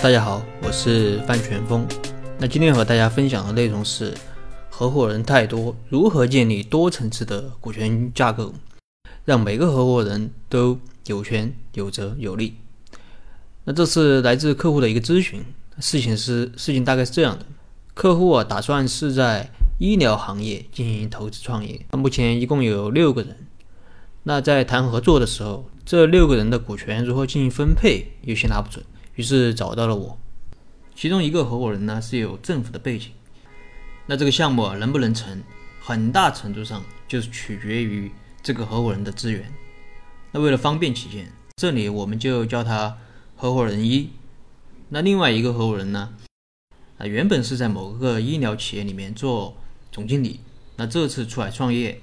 大家好，我是范全峰。那今天和大家分享的内容是合伙人太多，如何建立多层次的股权架构，让每个合伙人都有权有责有利。那这是来自客户的一个咨询，事情是事情大概是这样的：客户啊打算是在医疗行业进行投资创业，那目前一共有六个人。那在谈合作的时候，这六个人的股权如何进行分配，有些拿不准。于是找到了我，其中一个合伙人呢是有政府的背景，那这个项目能不能成，很大程度上就是取决于这个合伙人的资源。那为了方便起见，这里我们就叫他合伙人一。那另外一个合伙人呢，啊原本是在某个医疗企业里面做总经理，那这次出来创业，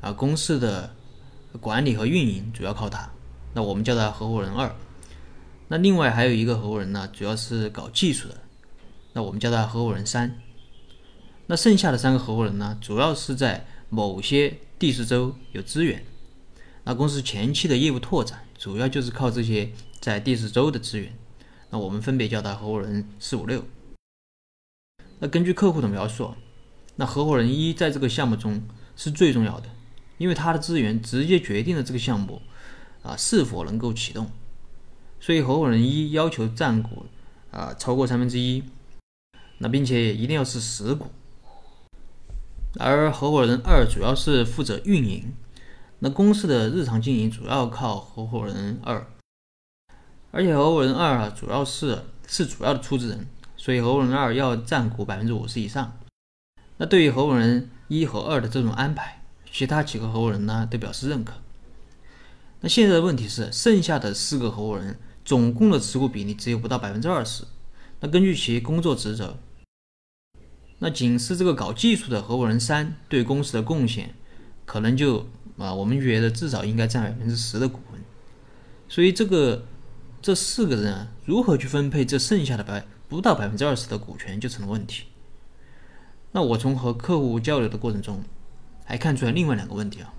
啊公司的管理和运营主要靠他，那我们叫他合伙人二。那另外还有一个合伙人呢，主要是搞技术的，那我们叫他合伙人三。那剩下的三个合伙人呢，主要是在某些地市州有资源，那公司前期的业务拓展主要就是靠这些在地市州的资源，那我们分别叫他合伙人四五六。那根据客户的描述，那合伙人一在这个项目中是最重要的，因为他的资源直接决定了这个项目啊是否能够启动。所以合伙人一要求占股啊超过三分之一，那并且一定要是实股。而合伙人二主要是负责运营，那公司的日常经营主要靠合伙人二，而且合伙人二啊主要是是主要的出资人，所以合伙人二要占股百分之五十以上。那对于合伙人一和二的这种安排，其他几个合伙人呢都表示认可。那现在的问题是，剩下的四个合伙人。总共的持股比例只有不到百分之二十，那根据其工作职责，那仅是这个搞技术的合伙人三对公司的贡献，可能就啊，我们觉得至少应该占百分之十的股份。所以这个这四个人啊，如何去分配这剩下的百不到百分之二十的股权就成了问题。那我从和客户交流的过程中，还看出来另外两个问题啊，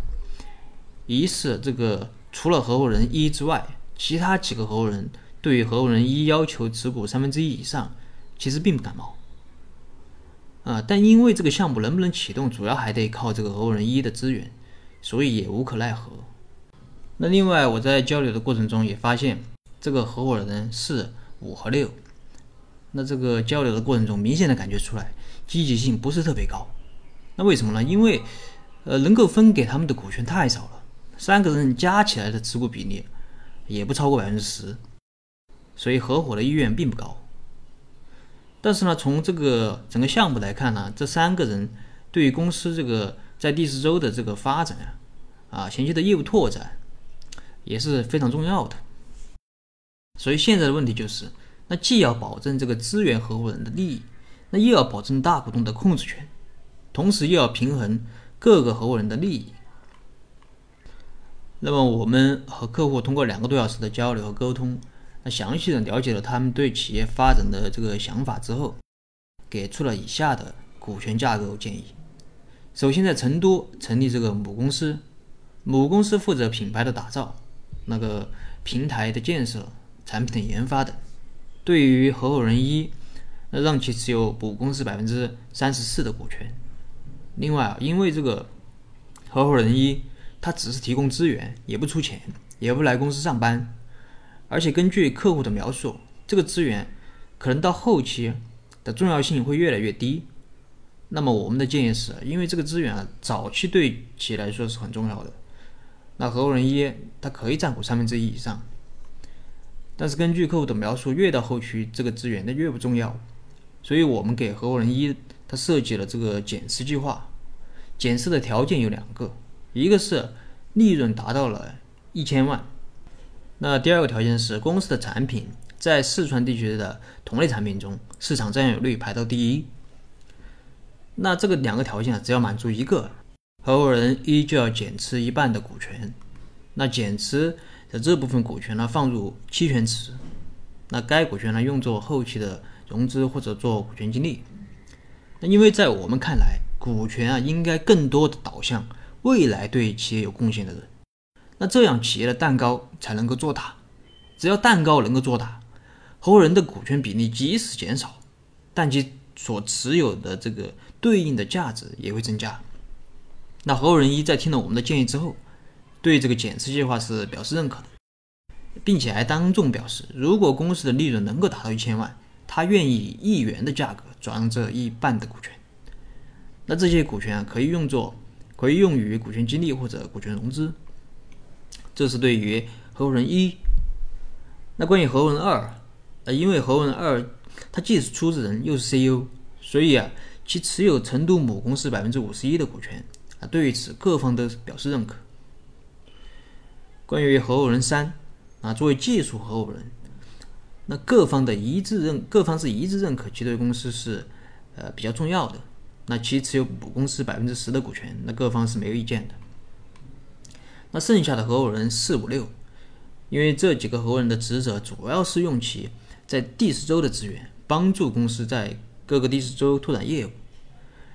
一是这个除了合伙人一之外。其他几个合伙人对于合伙人一要求持股三分之一以上，其实并不感冒，啊，但因为这个项目能不能启动，主要还得靠这个合伙人一的资源，所以也无可奈何。那另外我在交流的过程中也发现，这个合伙人是、五和六，那这个交流的过程中明显的感觉出来，积极性不是特别高。那为什么呢？因为，呃，能够分给他们的股权太少了，三个人加起来的持股比例。也不超过百分之十，所以合伙的意愿并不高。但是呢，从这个整个项目来看呢，这三个人对于公司这个在第四周的这个发展啊，啊前期的业务拓展也是非常重要的。所以现在的问题就是，那既要保证这个资源合伙人的利益，那又要保证大股东的控制权，同时又要平衡各个合伙人的利益。那么我们和客户通过两个多小时的交流和沟通，那详细的了解了他们对企业发展的这个想法之后，给出了以下的股权架构建议。首先，在成都成立这个母公司，母公司负责品牌的打造、那个平台的建设、产品的研发等。对于合伙人一，那让其持有母公司百分之三十四的股权。另外啊，因为这个合伙人一。他只是提供资源，也不出钱，也不来公司上班，而且根据客户的描述，这个资源可能到后期的重要性会越来越低。那么我们的建议是，因为这个资源啊，早期对企业来说是很重要的，那合伙人一他可以占股三分之一以上，但是根据客户的描述，越到后期这个资源那越不重要，所以我们给合伙人一他设计了这个减持计划，减持的条件有两个。一个是利润达到了一千万，那第二个条件是公司的产品在四川地区的同类产品中市场占有率排到第一。那这个两个条件啊，只要满足一个，合伙人一就要减持一半的股权。那减持的这部分股权呢，放入期权池，那该股权呢用作后期的融资或者做股权激励。那因为在我们看来，股权啊应该更多的导向。未来对企业有贡献的人，那这样企业的蛋糕才能够做大。只要蛋糕能够做大，合伙人的股权比例即使减少，但其所持有的这个对应的价值也会增加。那合伙人一在听了我们的建议之后，对这个减持计划是表示认可的，并且还当众表示，如果公司的利润能够达到一千万，他愿意以一元的价格转让这一半的股权。那这些股权啊，可以用作可以用于股权激励或者股权融资。这是对于合伙人一。那关于合伙人二。呃，因为合伙人二他既是出资人又是 CEO，所以啊，其持有成都母公司百分之五十一的股权啊。对于此，各方都表示认可。关于合伙人三啊，作为技术合伙人，那各方的一致认，各方是一致认可其对公司是呃比较重要的。那其持有母公司百分之十的股权，那各方是没有意见的。那剩下的合伙人四五六，因为这几个合伙人的职责主要是用其。在第四周的资源，帮助公司在各个第四周拓展业务。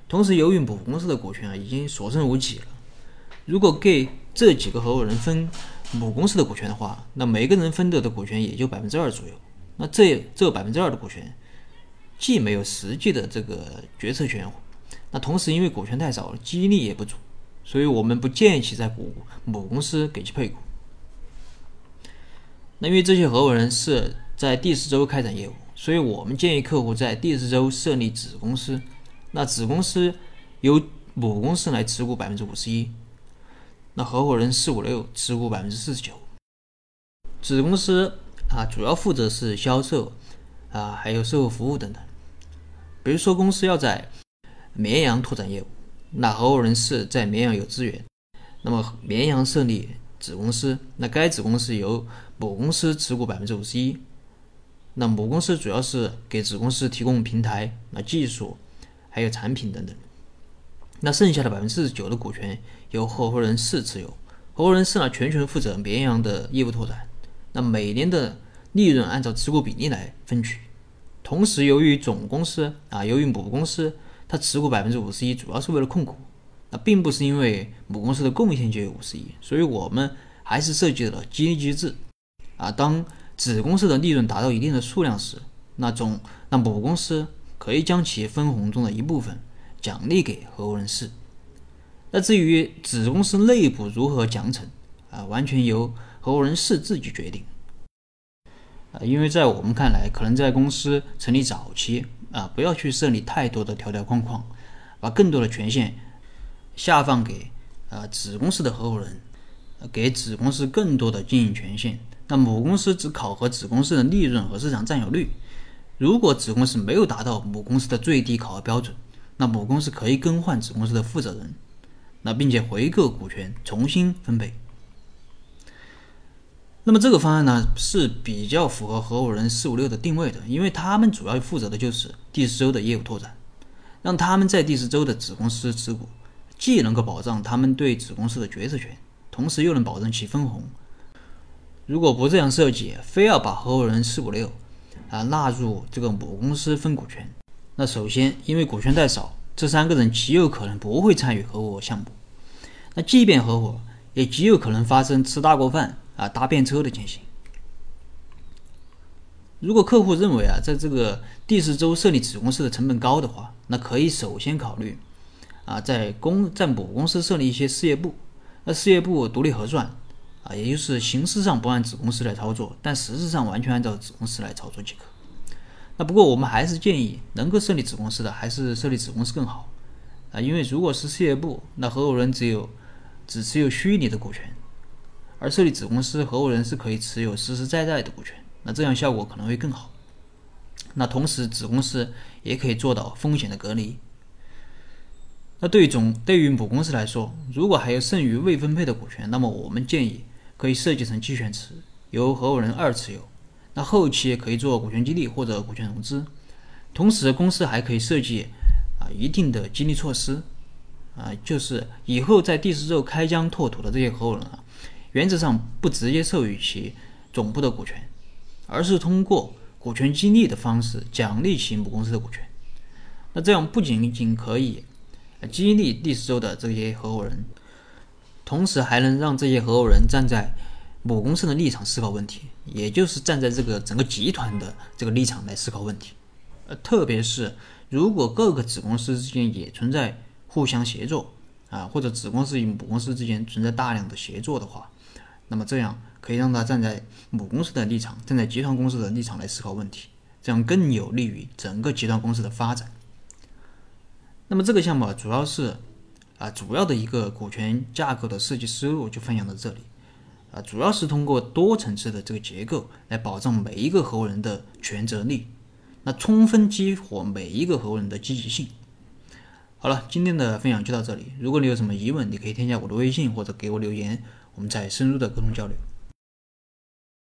同时，由于母公司的股权啊已经所剩无几了，如果给这几个合伙人分母公司的股权的话，那每个人分得的股权也就百分之二左右。那这这百分之二的股权，既没有实际的这个决策权，那同时因为股权太少了，激励也不足，所以我们不建议其在母母公司给其配股。那因为这些合伙人是。在第四周开展业务，所以我们建议客户在第四周设立子公司。那子公司由母公司来持股百分之五十一，那合伙人四五六持股百分之四十九。子公司啊，主要负责是销售啊，还有售后服务等等。比如说公司要在绵阳拓展业务，那合伙人是在绵阳有资源，那么绵阳设立子公司，那该子公司由母公司持股百分之五十一。那母公司主要是给子公司提供平台、那技术，还有产品等等。那剩下的百分之四十九的股权由合伙人四持有，合伙人四呢全权负责绵阳的业务拓展。那每年的利润按照持股比例来分取。同时，由于总公司啊，由于母公司他持股百分之五十一，主要是为了控股，那并不是因为母公司的贡献就有五十一，所以我们还是设计了激励机制啊，当。子公司的利润达到一定的数量时，那总那母公司可以将其分红中的一部分奖励给合伙人四。那至于子公司内部如何奖惩啊，完全由合伙人四自己决定。啊，因为在我们看来，可能在公司成立早期啊，不要去设立太多的条条框框，把更多的权限下放给啊子公司的合伙人，给子公司更多的经营权限。那母公司只考核子公司的利润和市场占有率，如果子公司没有达到母公司的最低考核标准，那母公司可以更换子公司的负责人，那并且回购股权重新分配。那么这个方案呢是比较符合合伙人四五六的定位的，因为他们主要负责的就是第四周的业务拓展，让他们在第四周的子公司持股，既能够保障他们对子公司的决策权，同时又能保证其分红。如果不这样设计，非要把合伙人四五六啊纳入这个母公司分股权，那首先因为股权太少，这三个人极有可能不会参与合伙项目。那即便合伙，也极有可能发生吃大锅饭啊搭便车的情形。如果客户认为啊在这个第四周设立子公司的成本高的话，那可以首先考虑啊在公在母公司设立一些事业部，那事业部独立核算。啊，也就是形式上不按子公司来操作，但实质上完全按照子公司来操作即可。那不过我们还是建议，能够设立子公司的还是设立子公司更好啊，因为如果是事业部，那合伙人只有只持有虚拟的股权，而设立子公司，合伙人是可以持有实实在在的股权，那这样效果可能会更好。那同时，子公司也可以做到风险的隔离。那对于总对于母公司来说，如果还有剩余未分配的股权，那么我们建议。可以设计成期权池，由合伙人二持有。那后期可以做股权激励或者股权融资。同时，公司还可以设计啊一定的激励措施啊，就是以后在第四周开疆拓土的这些合伙人啊，原则上不直接授予其总部的股权，而是通过股权激励的方式奖励其母公司的股权。那这样不仅仅可以激励第四周的这些合伙人。同时还能让这些合伙人站在母公司的立场思考问题，也就是站在这个整个集团的这个立场来思考问题。呃，特别是如果各个子公司之间也存在互相协作啊，或者子公司与母公司之间存在大量的协作的话，那么这样可以让他站在母公司的立场，站在集团公司的立场来思考问题，这样更有利于整个集团公司的发展。那么这个项目啊，主要是啊，主要的一个股权架构的设计思路就分享到这里啊，主要是通过多层次的这个结构来保障每一个合伙人的权责力。那充分激活每一个合伙人的积极性。好了，今天的分享就到这里。如果你有什么疑问，你可以添加我的微信或者给我留言，我们再深入的沟通交流。